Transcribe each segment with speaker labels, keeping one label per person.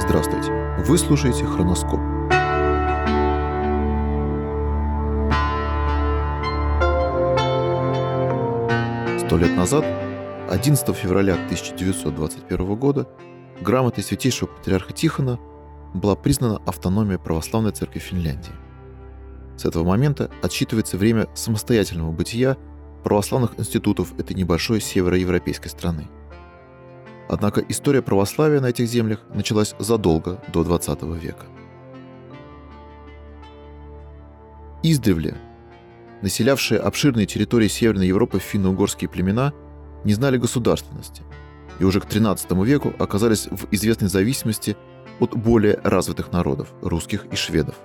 Speaker 1: Здравствуйте. Вы слушаете «Хроноскоп». Сто лет назад, 11 февраля 1921 года, грамотой святейшего патриарха Тихона была признана автономия православной церкви Финляндии. С этого момента отсчитывается время самостоятельного бытия православных институтов этой небольшой североевропейской страны – Однако история православия на этих землях началась задолго до XX века. Издревле населявшие обширные территории Северной Европы финно-угорские племена не знали государственности и уже к XIII веку оказались в известной зависимости от более развитых народов – русских и шведов.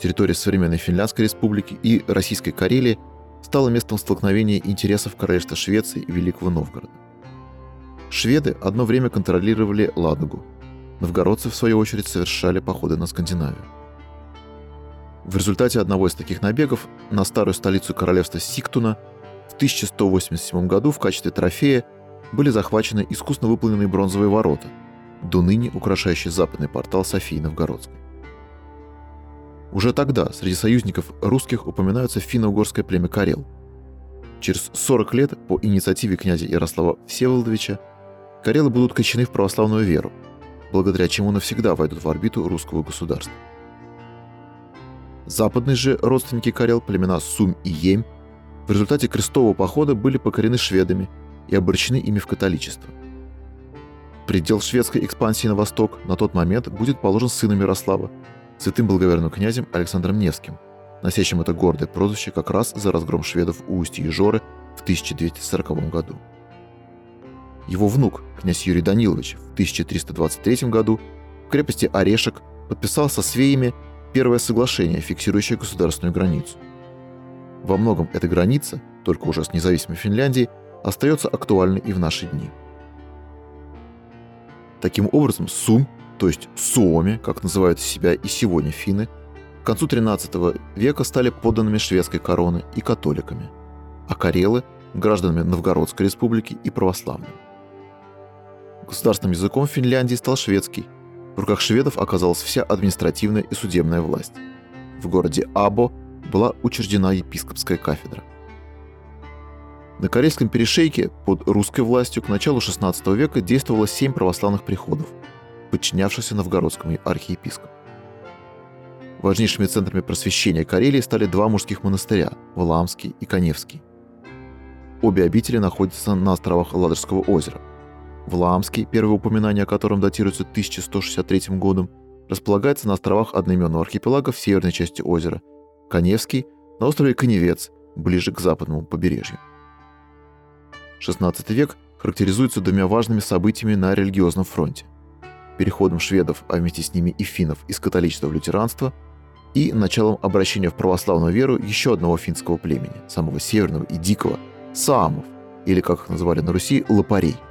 Speaker 1: Территория современной Финляндской республики и Российской Карелии стала местом столкновения интересов королевства Швеции и Великого Новгорода. Шведы одно время контролировали Ладогу. Новгородцы, в свою очередь, совершали походы на Скандинавию. В результате одного из таких набегов на старую столицу королевства Сиктуна в 1187 году в качестве трофея были захвачены искусно выполненные бронзовые ворота, до ныне украшающие западный портал Софии Новгородской. Уже тогда среди союзников русских упоминаются финно-угорское племя Карел. Через 40 лет по инициативе князя Ярослава Всеволодовича Карелы будут качены в православную веру, благодаря чему навсегда войдут в орбиту русского государства. Западные же родственники Карел, племена Сум и Емь, в результате крестового похода были покорены шведами и обращены ими в католичество. Предел шведской экспансии на восток на тот момент будет положен сыном Ярослава, святым благоверным князем Александром Невским, носящим это гордое прозвище как раз за разгром шведов у устья Ежоры в 1240 году. Его внук, князь Юрий Данилович, в 1323 году в крепости Орешек подписал со свеями первое соглашение, фиксирующее государственную границу. Во многом эта граница, только уже с независимой Финляндией, остается актуальной и в наши дни. Таким образом, Сум, то есть Суоми, как называют себя и сегодня финны, к концу XIII века стали подданными шведской короны и католиками, а карелы – гражданами Новгородской республики и православными. Государственным языком Финляндии стал шведский. В руках шведов оказалась вся административная и судебная власть. В городе Або была учреждена епископская кафедра. На Карельском перешейке под русской властью к началу XVI века действовало семь православных приходов, подчинявшихся новгородскому архиепископу. Важнейшими центрами просвещения Карелии стали два мужских монастыря – Валаамский и Коневский. Обе обители находятся на островах Ладожского озера. Вламский, первое упоминание о котором датируется 1163 годом, располагается на островах одноименного архипелага в северной части озера, Коневский – на острове Коневец, ближе к западному побережью. XVI век характеризуется двумя важными событиями на религиозном фронте – переходом шведов, а вместе с ними и финнов из католичества в лютеранство, и началом обращения в православную веру еще одного финского племени, самого северного и дикого – саамов, или, как их называли на Руси, лопарей –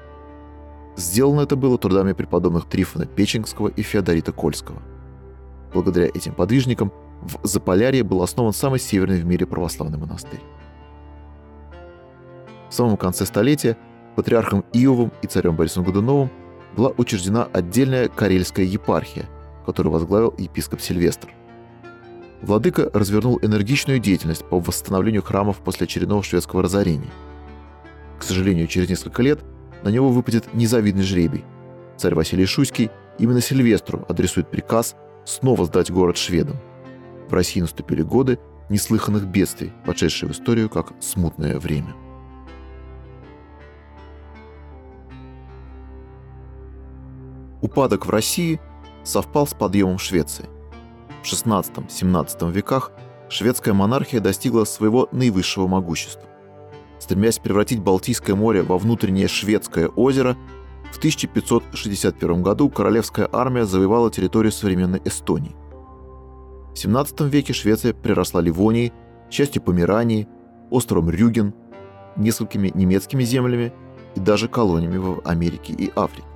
Speaker 1: Сделано это было трудами преподобных Трифона Печенгского и Феодорита Кольского. Благодаря этим подвижникам в Заполярье был основан самый северный в мире православный монастырь. В самом конце столетия патриархом Иовым и царем Борисом Годуновым была учреждена отдельная Карельская епархия, которую возглавил епископ Сильвестр. Владыка развернул энергичную деятельность по восстановлению храмов после очередного шведского разорения. К сожалению, через несколько лет – на него выпадет незавидный жребий. Царь Василий Шуйский именно Сильвестру адресует приказ снова сдать город шведам. В России наступили годы неслыханных бедствий, вошедшие в историю как смутное время. Упадок в России совпал с подъемом Швеции. В XVI-XVII веках шведская монархия достигла своего наивысшего могущества стремясь превратить Балтийское море во внутреннее шведское озеро, в 1561 году королевская армия завоевала территорию современной Эстонии. В 17 веке Швеция приросла Ливонией, частью Померании, островом Рюген, несколькими немецкими землями и даже колониями в Америке и Африке.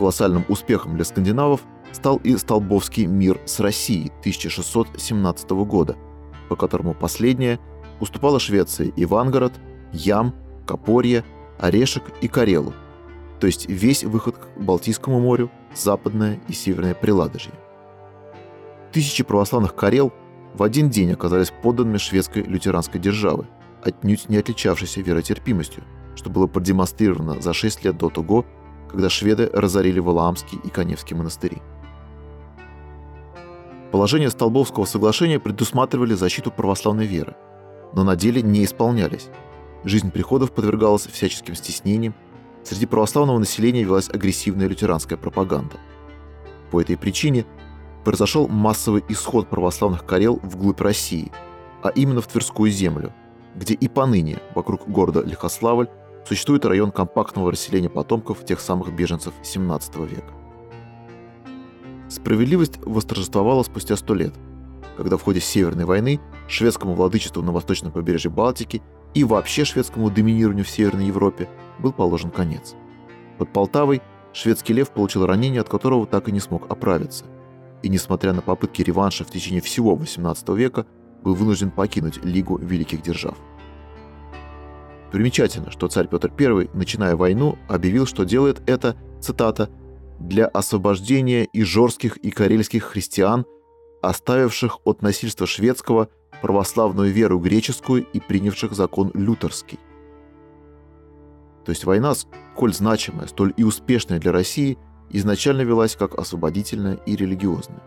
Speaker 1: Колоссальным успехом для скандинавов стал и Столбовский мир с Россией 1617 года, по которому последняя – уступала Швеции Ивангород, Ям, Копорье, Орешек и Карелу, то есть весь выход к Балтийскому морю, западное и северное Приладожье. Тысячи православных Карел в один день оказались подданными шведской лютеранской державы, отнюдь не отличавшейся веротерпимостью, что было продемонстрировано за 6 лет до того, когда шведы разорили Валаамский и Каневский монастыри. Положения Столбовского соглашения предусматривали защиту православной веры, но на деле не исполнялись. Жизнь приходов подвергалась всяческим стеснениям, среди православного населения велась агрессивная лютеранская пропаганда. По этой причине произошел массовый исход православных Карел вглубь России, а именно в Тверскую землю, где и поныне вокруг города Лихославль существует район компактного расселения потомков тех самых беженцев XVII века. Справедливость восторжествовала спустя сто лет, когда в ходе Северной войны шведскому владычеству на восточном побережье Балтики и вообще шведскому доминированию в Северной Европе был положен конец. Под Полтавой шведский лев получил ранение, от которого так и не смог оправиться. И несмотря на попытки реванша в течение всего XVIII века, был вынужден покинуть Лигу Великих Держав. Примечательно, что царь Петр I, начиная войну, объявил, что делает это, цитата, для освобождения и жорских и карельских христиан, оставивших от насильства шведского православную веру греческую и принявших закон лютерский. То есть война, сколь значимая, столь и успешная для России, изначально велась как освободительная и религиозная.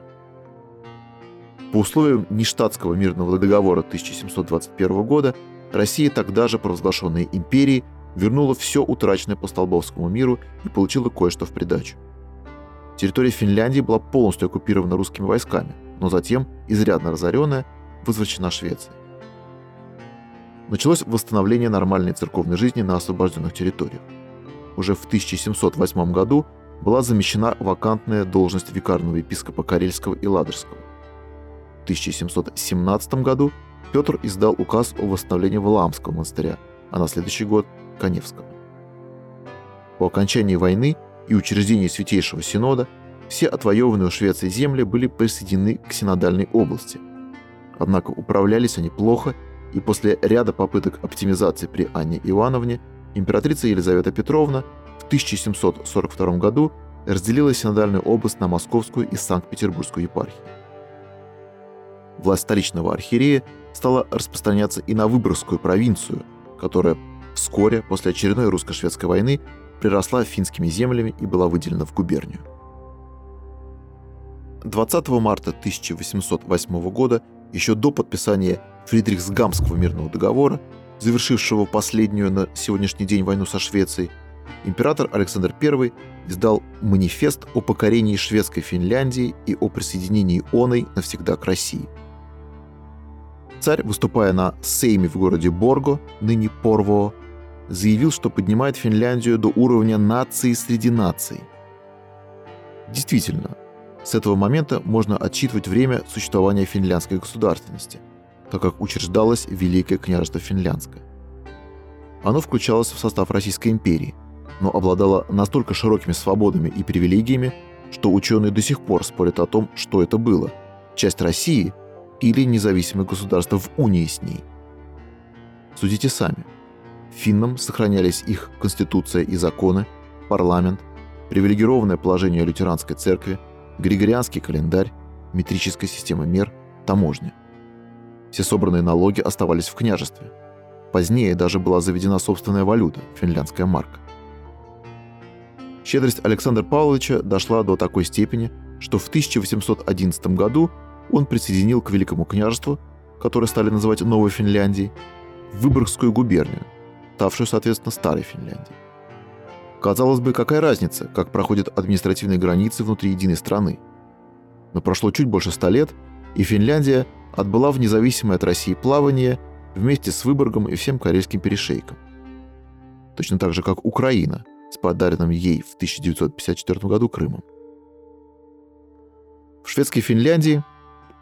Speaker 1: По условиям Ништадтского мирного договора 1721 года Россия, тогда же провозглашенная империей, вернула все утраченное по Столбовскому миру и получила кое-что в придачу – Территория Финляндии была полностью оккупирована русскими войсками, но затем, изрядно разоренная, возвращена Швеции. Началось восстановление нормальной церковной жизни на освобожденных территориях. Уже в 1708 году была замещена вакантная должность викарного епископа Карельского и Ладожского. В 1717 году Петр издал указ о восстановлении Валаамского монастыря, а на следующий год – Коневского. По окончании войны и учреждении Святейшего Синода все отвоеванные у Швеции земли были присоединены к синодальной области. Однако управлялись они плохо, и после ряда попыток оптимизации при Анне Ивановне императрица Елизавета Петровна в 1742 году разделила синодальную область на Московскую и Санкт-Петербургскую епархии. Власть столичного архиерея стала распространяться и на Выборгскую провинцию, которая вскоре после очередной русско-шведской войны приросла финскими землями и была выделена в губернию. 20 марта 1808 года, еще до подписания Фридрихсгамского мирного договора, завершившего последнюю на сегодняшний день войну со Швецией, император Александр I издал манифест о покорении шведской Финляндии и о присоединении оной навсегда к России. Царь, выступая на Сейме в городе Борго, ныне Порво, заявил, что поднимает Финляндию до уровня нации среди наций. Действительно, с этого момента можно отсчитывать время существования финляндской государственности, так как учреждалось Великое княжество Финляндское. Оно включалось в состав Российской империи, но обладало настолько широкими свободами и привилегиями, что ученые до сих пор спорят о том, что это было – часть России или независимое государство в унии с ней. Судите сами – Финнам сохранялись их конституция и законы, парламент, привилегированное положение лютеранской церкви, григорианский календарь, метрическая система мер, таможня. Все собранные налоги оставались в княжестве. Позднее даже была заведена собственная валюта – финляндская марка. Щедрость Александра Павловича дошла до такой степени, что в 1811 году он присоединил к Великому княжеству, которое стали называть Новой Финляндией, Выборгскую губернию, ставшую, соответственно, Старой Финляндией. Казалось бы, какая разница, как проходят административные границы внутри единой страны. Но прошло чуть больше ста лет, и Финляндия отбыла в независимое от России плавание вместе с Выборгом и всем Карельским перешейком. Точно так же, как Украина с подаренным ей в 1954 году Крымом. В шведской Финляндии,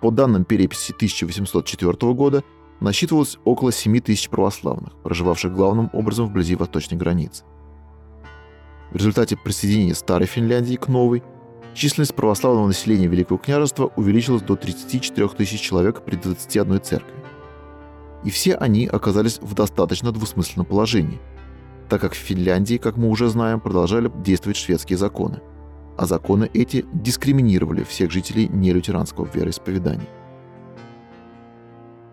Speaker 1: по данным переписи 1804 года, насчитывалось около 7 тысяч православных, проживавших главным образом вблизи восточной границы. В результате присоединения Старой Финляндии к Новой численность православного населения Великого княжества увеличилась до 34 тысяч человек при 21 церкви. И все они оказались в достаточно двусмысленном положении, так как в Финляндии, как мы уже знаем, продолжали действовать шведские законы. А законы эти дискриминировали всех жителей нелютеранского вероисповедания.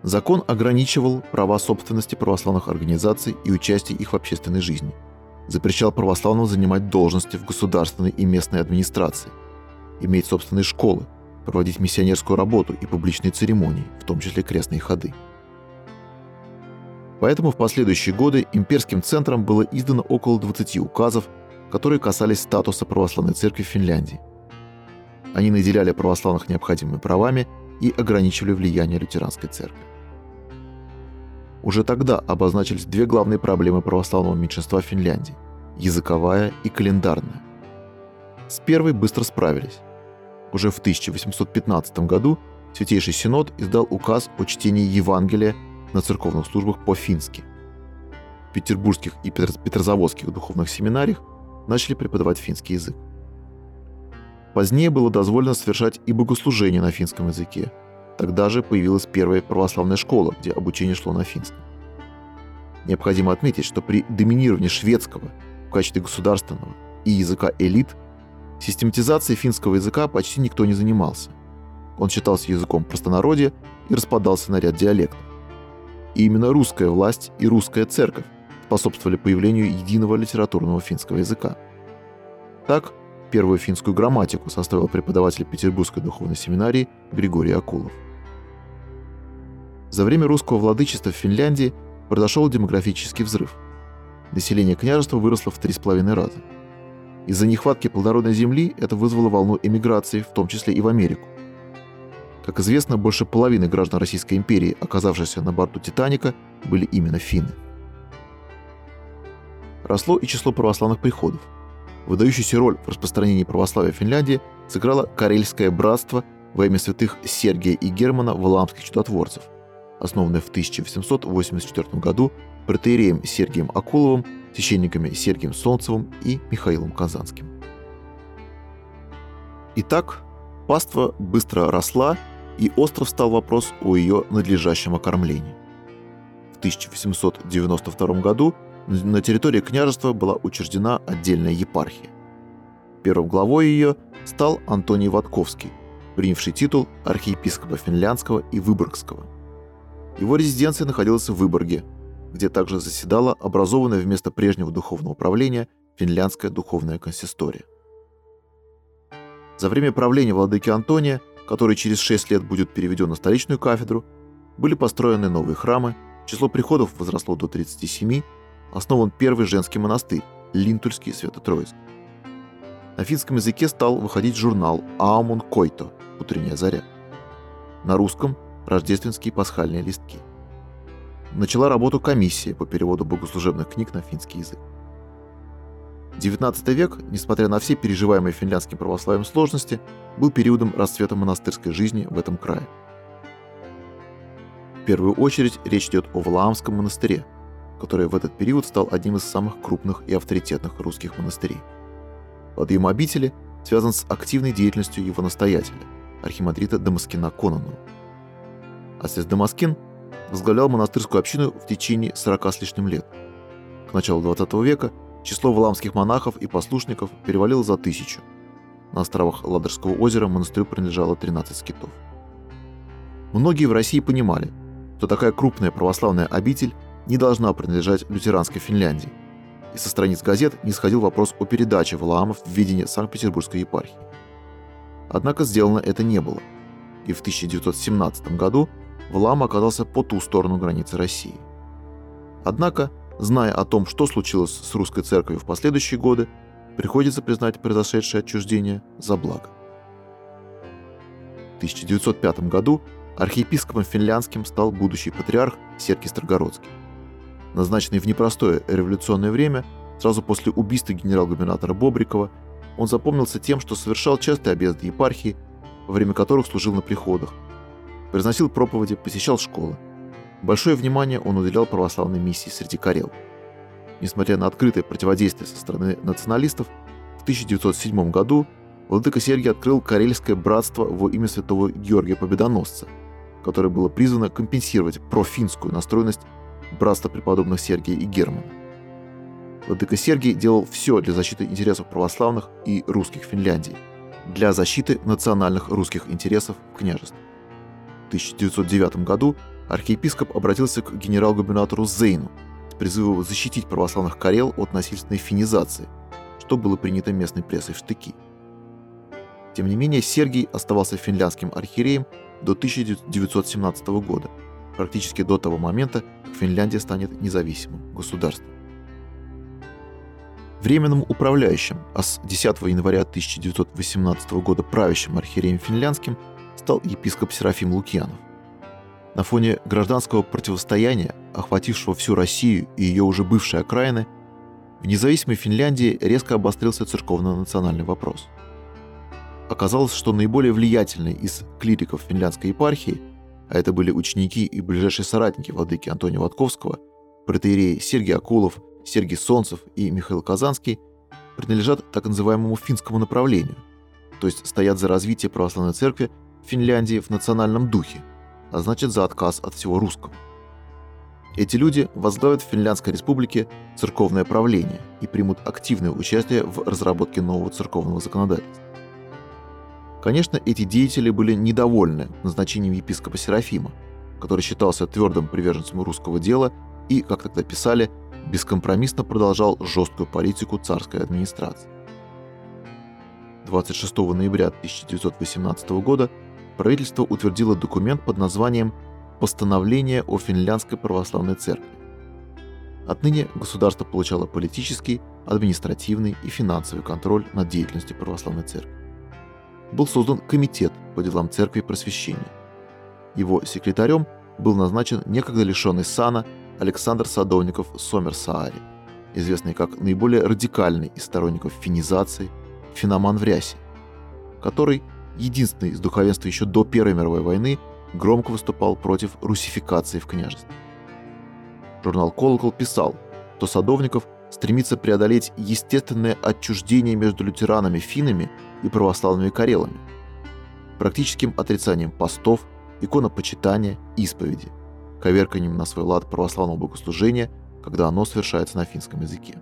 Speaker 1: Закон ограничивал права собственности православных организаций и участие их в общественной жизни. Запрещал православным занимать должности в государственной и местной администрации, иметь собственные школы, проводить миссионерскую работу и публичные церемонии, в том числе крестные ходы. Поэтому в последующие годы имперским центром было издано около 20 указов, которые касались статуса православной церкви в Финляндии. Они наделяли православных необходимыми правами и ограничивали влияние лютеранской церкви. Уже тогда обозначились две главные проблемы православного меньшинства Финляндии – языковая и календарная. С первой быстро справились. Уже в 1815 году Святейший Синод издал указ о чтении Евангелия на церковных службах по-фински. В петербургских и петрозаводских духовных семинариях начали преподавать финский язык. Позднее было дозволено совершать и богослужение на финском языке. Тогда же появилась первая православная школа, где обучение шло на финском. Необходимо отметить, что при доминировании шведского в качестве государственного и языка элит систематизацией финского языка почти никто не занимался. Он считался языком простонародья и распадался на ряд диалектов. И именно русская власть и русская церковь способствовали появлению единого литературного финского языка. Так, первую финскую грамматику составил преподаватель Петербургской духовной семинарии Григорий Акулов. За время русского владычества в Финляндии произошел демографический взрыв. Население княжества выросло в три с половиной раза. Из-за нехватки плодородной земли это вызвало волну эмиграции, в том числе и в Америку. Как известно, больше половины граждан Российской империи, оказавшихся на борту «Титаника», были именно финны. Росло и число православных приходов. Выдающуюся роль в распространении православия в Финляндии сыграло Карельское братство во имя святых Сергия и Германа Валаамских чудотворцев, основанное в 1884 году протеереем Сергием Акуловым, священниками Сергием Солнцевым и Михаилом Казанским. Итак, паства быстро росла и остро встал вопрос о ее надлежащем окормлении. В 1892 году на территории княжества была учреждена отдельная епархия. Первым главой ее стал Антоний Ватковский, принявший титул архиепископа Финляндского и Выборгского. Его резиденция находилась в Выборге, где также заседала образованная вместо прежнего духовного управления финляндская духовная консистория. За время правления владыки Антония который через 6 лет будет переведен на столичную кафедру, были построены новые храмы, число приходов возросло до 37, основан первый женский монастырь – Линтульский Свято-Троицк. На финском языке стал выходить журнал «Аумун Който» – «Утренняя заря». На русском – рождественские пасхальные листки. Начала работу комиссия по переводу богослужебных книг на финский язык. XIX век, несмотря на все переживаемые финляндским православием сложности, был периодом расцвета монастырской жизни в этом крае. В первую очередь речь идет о Валаамском монастыре, который в этот период стал одним из самых крупных и авторитетных русских монастырей. Подъем обители связан с активной деятельностью его настоятеля, архимандрита Дамаскина Кононова. Отец Дамаскин возглавлял монастырскую общину в течение 40 с лишним лет. К началу 20 века Число валамских монахов и послушников перевалило за тысячу. На островах Ладожского озера монастырю принадлежало 13 скитов. Многие в России понимали, что такая крупная православная обитель не должна принадлежать лютеранской Финляндии, и со страниц газет не сходил вопрос о передаче Валаамов в ведение Санкт-Петербургской епархии. Однако сделано это не было, и в 1917 году Валаам оказался по ту сторону границы России. Однако Зная о том, что случилось с русской церковью в последующие годы, приходится признать произошедшее отчуждение за благо. В 1905 году архиепископом финляндским стал будущий патриарх Сергий Строгородский. Назначенный в непростое революционное время, сразу после убийства генерал-губернатора Бобрикова, он запомнился тем, что совершал частые объезды епархии, во время которых служил на приходах, произносил проповеди, посещал школы – Большое внимание он уделял православной миссии среди карел. Несмотря на открытое противодействие со стороны националистов, в 1907 году владыка Сергий открыл Карельское братство во имя святого Георгия Победоносца, которое было призвано компенсировать профинскую настроенность братства преподобных Сергия и Германа. Владыка Сергий делал все для защиты интересов православных и русских Финляндии, для защиты национальных русских интересов в княжестве. В 1909 году архиепископ обратился к генерал-губернатору Зейну с призывом защитить православных Карел от насильственной финизации, что было принято местной прессой в штыки. Тем не менее, Сергий оставался финляндским архиереем до 1917 года, практически до того момента, как Финляндия станет независимым государством. Временным управляющим, а с 10 января 1918 года правящим архиереем финляндским стал епископ Серафим Лукьянов. На фоне гражданского противостояния, охватившего всю Россию и ее уже бывшие окраины, в независимой Финляндии резко обострился церковно-национальный вопрос. Оказалось, что наиболее влиятельные из клириков финляндской епархии, а это были ученики и ближайшие соратники владыки Антония Ватковского, протеереи Сергий Акулов, Сергий Солнцев и Михаил Казанский, принадлежат так называемому финскому направлению, то есть стоят за развитие православной церкви в Финляндии в национальном духе, а значит за отказ от всего русского. Эти люди возглавят в Финляндской республике церковное правление и примут активное участие в разработке нового церковного законодательства. Конечно, эти деятели были недовольны назначением епископа Серафима, который считался твердым приверженцем русского дела и, как тогда писали, бескомпромиссно продолжал жесткую политику царской администрации. 26 ноября 1918 года правительство утвердило документ под названием «Постановление о Финляндской православной церкви». Отныне государство получало политический, административный и финансовый контроль над деятельностью православной церкви. Был создан комитет по делам церкви просвещения. Его секретарем был назначен некогда лишенный сана Александр Садовников Сомерсаари, известный как наиболее радикальный из сторонников финизации, феноман в рясе, который, единственный из духовенства еще до Первой мировой войны, громко выступал против русификации в княжестве. Журнал «Колокол» писал, что Садовников стремится преодолеть естественное отчуждение между лютеранами-финами и православными карелами, практическим отрицанием постов, иконопочитания, исповеди, коверканием на свой лад православного богослужения, когда оно совершается на финском языке.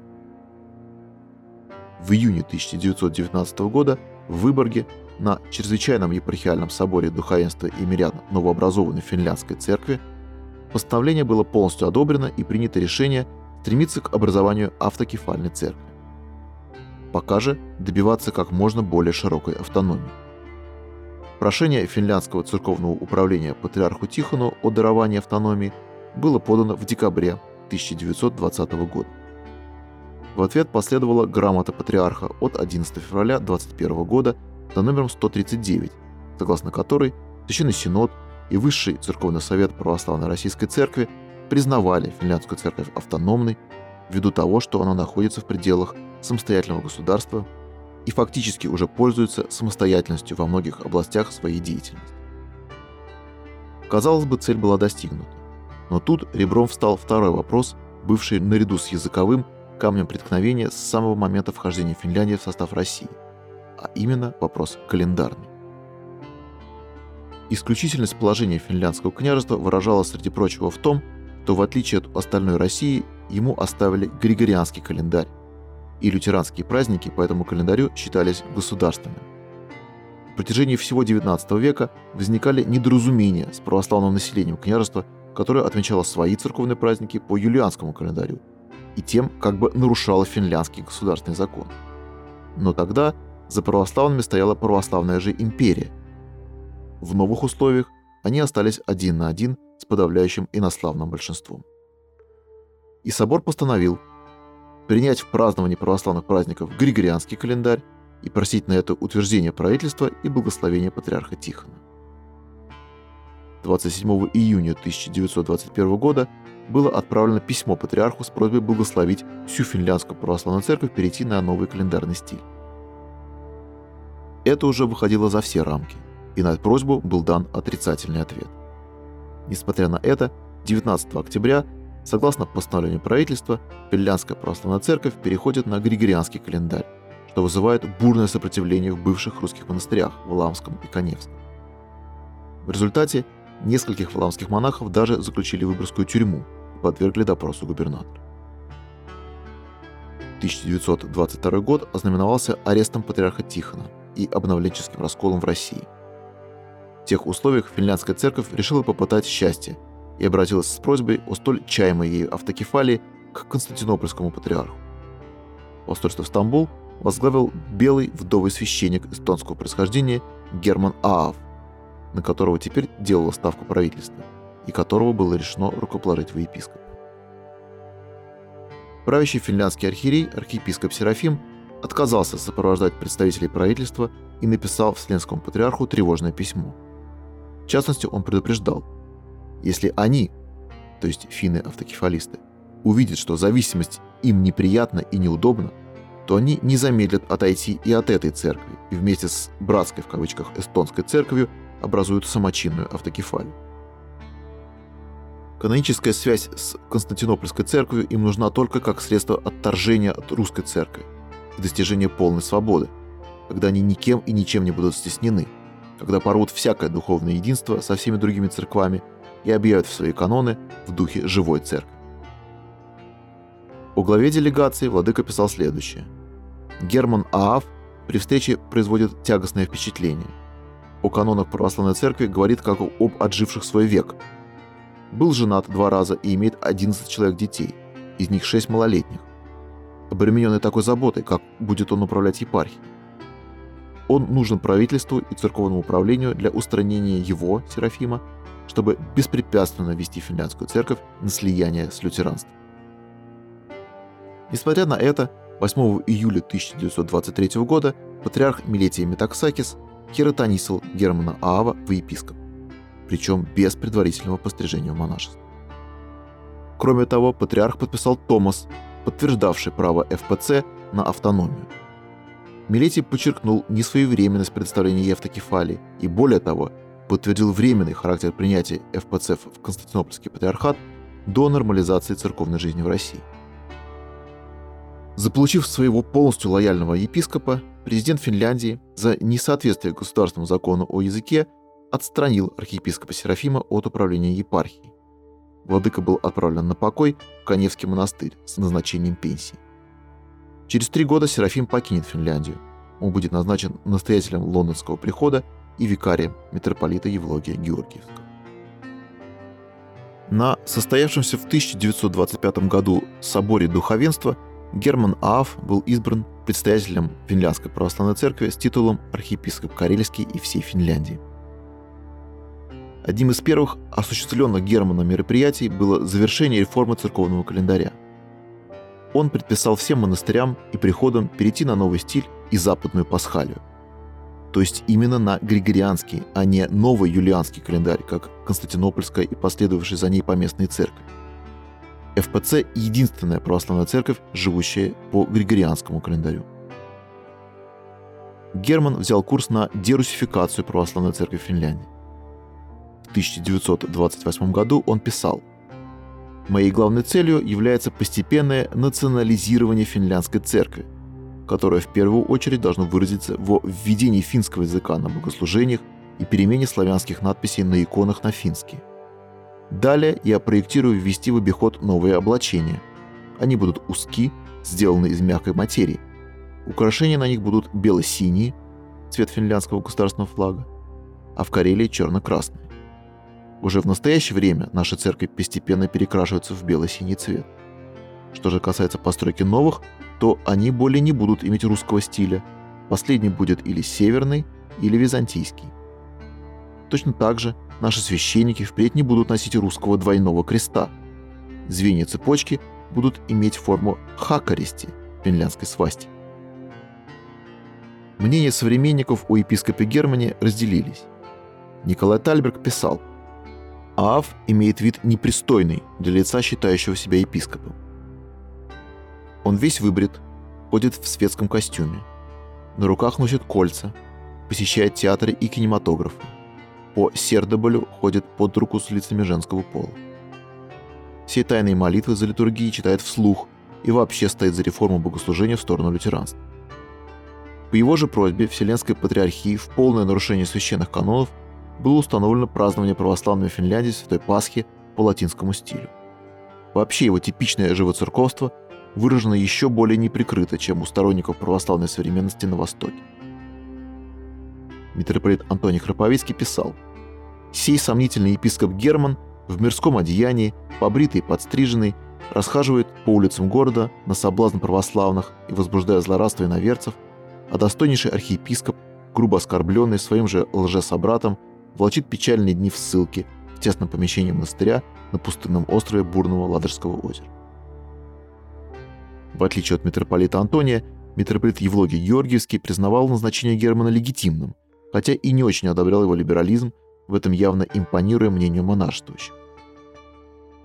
Speaker 1: В июне 1919 года в Выборге на чрезвычайном епархиальном соборе духовенства и мирян новообразованной финляндской церкви постановление было полностью одобрено и принято решение стремиться к образованию автокефальной церкви. Пока же добиваться как можно более широкой автономии. Прошение финляндского церковного управления патриарху Тихону о даровании автономии было подано в декабре 1920 года. В ответ последовала грамота патриарха от 11 февраля 21 года за номером 139, согласно которой Священный Синод и Высший Церковный Совет Православной Российской Церкви признавали финляндскую церковь автономной ввиду того, что она находится в пределах самостоятельного государства и фактически уже пользуется самостоятельностью во многих областях своей деятельности. Казалось бы, цель была достигнута. Но тут ребром встал второй вопрос, бывший наряду с языковым камнем преткновения с самого момента вхождения Финляндии в состав России, а именно вопрос календарный. Исключительность положения финляндского княжества выражалась, среди прочего, в том, что в отличие от остальной России ему оставили григорианский календарь, и лютеранские праздники по этому календарю считались государственными. В протяжении всего XIX века возникали недоразумения с православным населением княжества, которое отмечало свои церковные праздники по юлианскому календарю и тем как бы нарушало финляндский государственный закон. Но тогда за православными стояла православная же империя. В новых условиях они остались один на один с подавляющим инославным большинством. И собор постановил принять в праздновании православных праздников Григорианский календарь и просить на это утверждение правительства и благословения патриарха Тихона. 27 июня 1921 года было отправлено письмо патриарху с просьбой благословить всю финляндскую православную церковь перейти на новый календарный стиль. Это уже выходило за все рамки, и на просьбу был дан отрицательный ответ. Несмотря на это, 19 октября Согласно постановлению правительства, Финляндская православная церковь переходит на Григорианский календарь, что вызывает бурное сопротивление в бывших русских монастырях в Ламском и Коневском. В результате нескольких валамских монахов даже заключили в Выборгскую тюрьму и подвергли допросу губернатора. 1922 год ознаменовался арестом патриарха Тихона и обновленческим расколом в России. В тех условиях финляндская церковь решила попытать счастье и обратилась с просьбой о столь чаемой ею автокефалии к константинопольскому патриарху. Посольство в Стамбул возглавил белый вдовый священник эстонского происхождения Герман Аав, на которого теперь делало ставку правительства, и которого было решено рукоположить в епископ. Правящий финляндский архиерей, архиепископ Серафим, отказался сопровождать представителей правительства и написал Вселенскому патриарху тревожное письмо. В частности, он предупреждал, если они, то есть финны-автокефалисты, увидят, что зависимость им неприятна и неудобна, то они не замедлят отойти и от этой церкви, и вместе с «братской» в кавычках эстонской церковью образуют самочинную автокефалию. Каноническая связь с Константинопольской церковью им нужна только как средство отторжения от русской церкви и достижения полной свободы, когда они никем и ничем не будут стеснены, когда порвут всякое духовное единство со всеми другими церквами и объявят в свои каноны в духе живой церкви. О главе делегации владыка писал следующее. Герман Аав при встрече производит тягостное впечатление. О канонах православной церкви говорит как об отживших свой век – был женат два раза и имеет 11 человек детей, из них 6 малолетних. Обремененный такой заботой, как будет он управлять епархией. Он нужен правительству и церковному управлению для устранения его, Серафима, чтобы беспрепятственно вести финляндскую церковь на слияние с лютеранством. Несмотря на это, 8 июля 1923 года патриарх Милетий Метаксакис хиротонисал Германа Аава в епископ причем без предварительного пострижения в монашество. Кроме того, патриарх подписал Томас, подтверждавший право ФПЦ на автономию. Милетий подчеркнул несвоевременность представления Евтокефалии и, более того, подтвердил временный характер принятия ФПЦ в Константинопольский патриархат до нормализации церковной жизни в России. Заполучив своего полностью лояльного епископа, президент Финляндии за несоответствие государственному закону о языке отстранил архиепископа Серафима от управления епархией. Владыка был отправлен на покой в Каневский монастырь с назначением пенсии. Через три года Серафим покинет Финляндию. Он будет назначен настоятелем лондонского прихода и викарием митрополита Евлогия Георгиевского. На состоявшемся в 1925 году соборе духовенства Герман Ааф был избран предстоятелем Финляндской православной церкви с титулом архиепископ Карельский и всей Финляндии. Одним из первых осуществленных Германом мероприятий было завершение реформы церковного календаря. Он предписал всем монастырям и приходам перейти на новый стиль и западную пасхалию. То есть именно на григорианский, а не новый юлианский календарь, как Константинопольская и последовавшая за ней поместные церкви. ФПЦ – единственная православная церковь, живущая по григорианскому календарю. Герман взял курс на дерусификацию православной церкви Финляндии. В 1928 году он писал «Моей главной целью является постепенное национализирование финляндской церкви, которое в первую очередь должно выразиться во введении финского языка на богослужениях и перемене славянских надписей на иконах на финский. Далее я проектирую ввести в обиход новые облачения. Они будут узки, сделаны из мягкой материи. Украшения на них будут бело-синие, цвет финляндского государственного флага, а в Карелии черно-красные. Уже в настоящее время наши церкви постепенно перекрашиваются в бело-синий цвет. Что же касается постройки новых, то они более не будут иметь русского стиля. Последний будет или северный, или византийский. Точно так же наши священники впредь не будут носить русского двойного креста. Звенья цепочки будут иметь форму хакаристи, финляндской свасти. Мнения современников о епископе Германе разделились. Николай Тальберг писал – Аав имеет вид непристойный для лица, считающего себя епископом. Он весь выбрит, ходит в светском костюме. На руках носит кольца, посещает театры и кинематографы. По Сердоболю ходит под руку с лицами женского пола. Все тайные молитвы за литургией читает вслух и вообще стоит за реформу богослужения в сторону лютеранства. По его же просьбе Вселенской Патриархии в полное нарушение священных канонов было установлено празднование православной Финляндии Святой Пасхи по латинскому стилю. Вообще его типичное живоцерковство выражено еще более неприкрыто, чем у сторонников православной современности на Востоке. Митрополит Антоний Храповицкий писал «Сей сомнительный епископ Герман в мирском одеянии, побритый и подстриженный, расхаживает по улицам города на соблазн православных и возбуждая злорадство иноверцев, а достойнейший архиепископ, грубо оскорбленный своим же лжесобратом, влачит печальные дни в ссылке в тесном помещении монастыря на пустынном острове Бурного Ладожского озера. В отличие от митрополита Антония, митрополит Евлогий Георгиевский признавал назначение Германа легитимным, хотя и не очень одобрял его либерализм, в этом явно импонируя мнению монашествующих.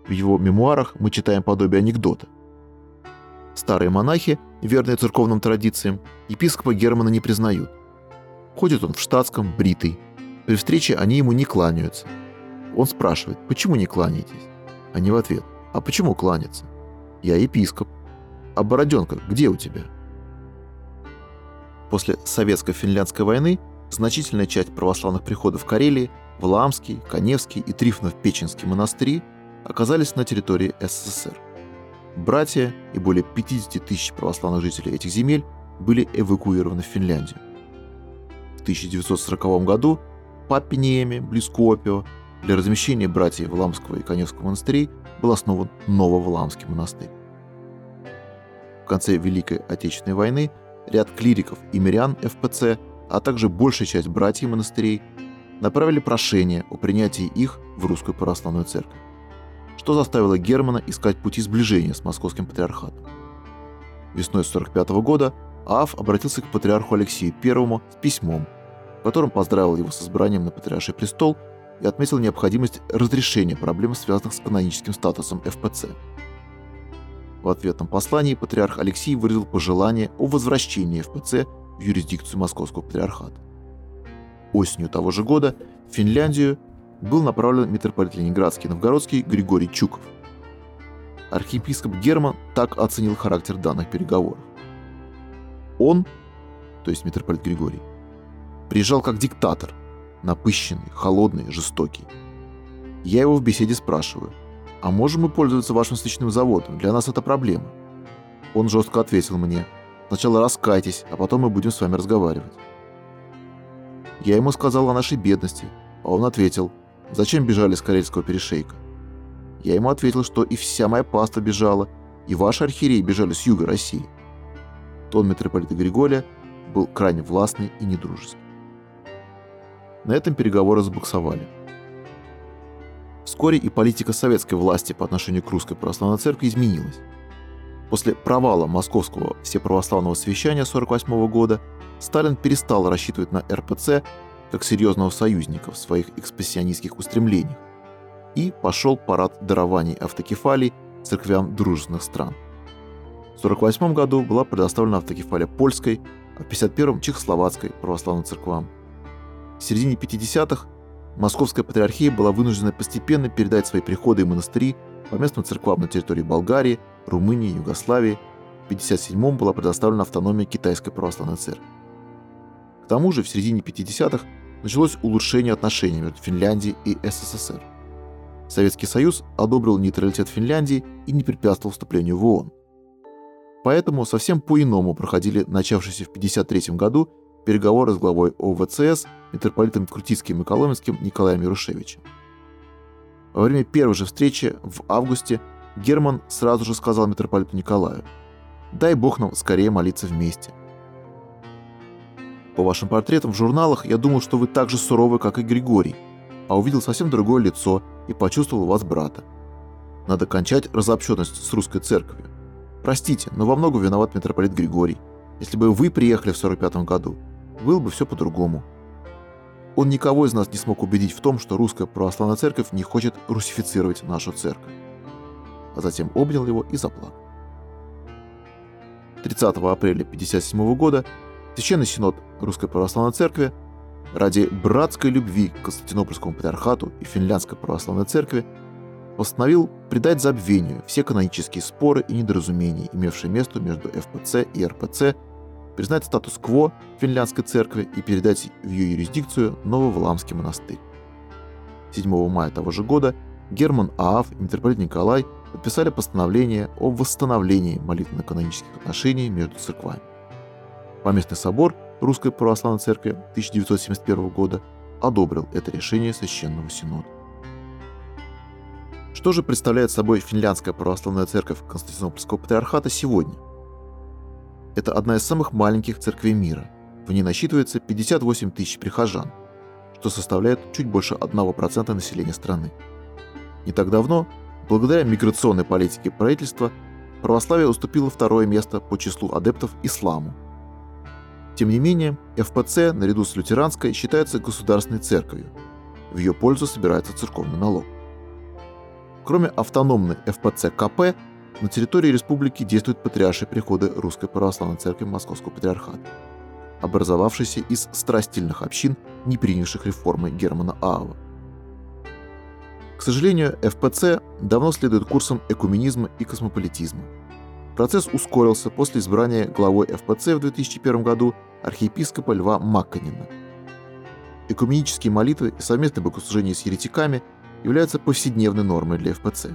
Speaker 1: В его мемуарах мы читаем подобие анекдота. Старые монахи, верные церковным традициям, епископа Германа не признают. Ходит он в штатском, бритый. При встрече они ему не кланяются. Он спрашивает, почему не кланяетесь? Они в ответ, а почему кланяться? Я епископ. А бороденка где у тебя? После советско-финляндской войны значительная часть православных приходов Карелии, Вламский, Коневский и Трифонов-Печенский монастыри оказались на территории СССР. Братья и более 50 тысяч православных жителей этих земель были эвакуированы в Финляндию. В 1940 году Паппиниеме, близ Куопио, для размещения братьев Вламского и Коневского монастырей был основан Нововламский монастырь. В конце Великой Отечественной войны ряд клириков и мирян ФПЦ, а также большая часть братьев монастырей направили прошение о принятии их в Русскую Православную Церковь что заставило Германа искать пути сближения с московским патриархатом. Весной 1945 года Аав обратился к патриарху Алексею I с письмом, в котором поздравил его с избранием на патриарший престол и отметил необходимость разрешения проблем, связанных с каноническим статусом ФПЦ. В ответном послании патриарх Алексей выразил пожелание о возвращении ФПЦ в юрисдикцию Московского патриархата. Осенью того же года в Финляндию был направлен митрополит Ленинградский Новгородский Григорий Чуков. Архиепископ Герман так оценил характер данных переговоров. Он, то есть митрополит Григорий, приезжал как диктатор, напыщенный, холодный, жестокий. Я его в беседе спрашиваю, а можем мы пользоваться вашим свечным заводом? Для нас это проблема. Он жестко ответил мне, сначала раскайтесь, а потом мы будем с вами разговаривать. Я ему сказал о нашей бедности, а он ответил – Зачем бежали с Карельского перешейка? Я ему ответил, что и вся моя паста бежала, и ваши архиереи бежали с юга России. Тон митрополита Григория был крайне властный и недружеский. На этом переговоры забуксовали. Вскоре и политика советской власти по отношению к русской православной церкви изменилась. После провала московского всеправославного совещания 1948 года Сталин перестал рассчитывать на РПЦ как серьезного союзника в своих экспрессионистских устремлениях, и пошел парад дарований автокефалий церквям дружественных стран. В 1948 году была предоставлена автокефалия польской, а в 1951 – чехословацкой православным церквам. В середине 50-х Московская патриархия была вынуждена постепенно передать свои приходы и монастыри по местным церквам на территории Болгарии, Румынии, Югославии. В 1957 была предоставлена автономия Китайской православной церкви. К тому же в середине 50-х началось улучшение отношений между Финляндией и СССР. Советский Союз одобрил нейтралитет Финляндии и не препятствовал вступлению в ООН. Поэтому совсем по-иному проходили начавшиеся в 1953 году переговоры с главой ОВЦС митрополитом Крутицким и Коломенским Николаем Ярушевичем. Во время первой же встречи в августе Герман сразу же сказал митрополиту Николаю «Дай Бог нам скорее молиться вместе. По вашим портретам в журналах я думал, что вы так же суровы, как и Григорий, а увидел совсем другое лицо и почувствовал вас брата. Надо кончать разобщенность с русской церковью. Простите, но во многом виноват митрополит Григорий. Если бы вы приехали в 45 году, было бы все по-другому. Он никого из нас не смог убедить в том, что русская православная церковь не хочет русифицировать нашу церковь. А затем обнял его и заплакал. 30 апреля 1957 года Священный Синод Русской Православной Церкви ради братской любви к Константинопольскому патриархату и Финляндской Православной Церкви постановил придать забвению все канонические споры и недоразумения, имевшие место между ФПЦ и РПЦ, признать статус-кво Финляндской Церкви и передать в ее юрисдикцию Нововламский монастырь. 7 мая того же года Герман Аав и митрополит Николай подписали постановление о восстановлении молитвенно-канонических отношений между церквами. Поместный собор Русской Православной Церкви 1971 года одобрил это решение Священного Синода. Что же представляет собой Финляндская Православная Церковь Константинопольского Патриархата сегодня? Это одна из самых маленьких церквей мира. В ней насчитывается 58 тысяч прихожан, что составляет чуть больше 1% населения страны. Не так давно, благодаря миграционной политике правительства, православие уступило второе место по числу адептов исламу. Тем не менее, ФПЦ наряду с лютеранской считается государственной церковью. В ее пользу собирается церковный налог. Кроме автономной ФПЦ КП, на территории республики действуют патриаршие приходы Русской Православной Церкви Московского Патриархата, образовавшиеся из страстильных общин, не принявших реформы Германа Аава. К сожалению, ФПЦ давно следует курсам экуменизма и космополитизма. Процесс ускорился после избрания главой ФПЦ в 2001 году архиепископа Льва Макканина. Экуменические молитвы и совместное богослужение с еретиками – является повседневной нормой для ФПЦ.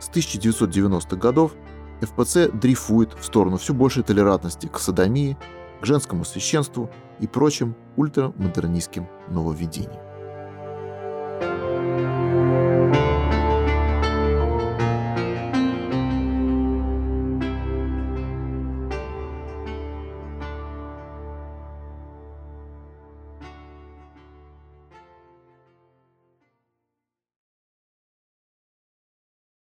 Speaker 1: С 1990-х годов ФПЦ дрейфует в сторону все большей толерантности к садомии, к женскому священству и прочим ультрамодернистским нововведениям.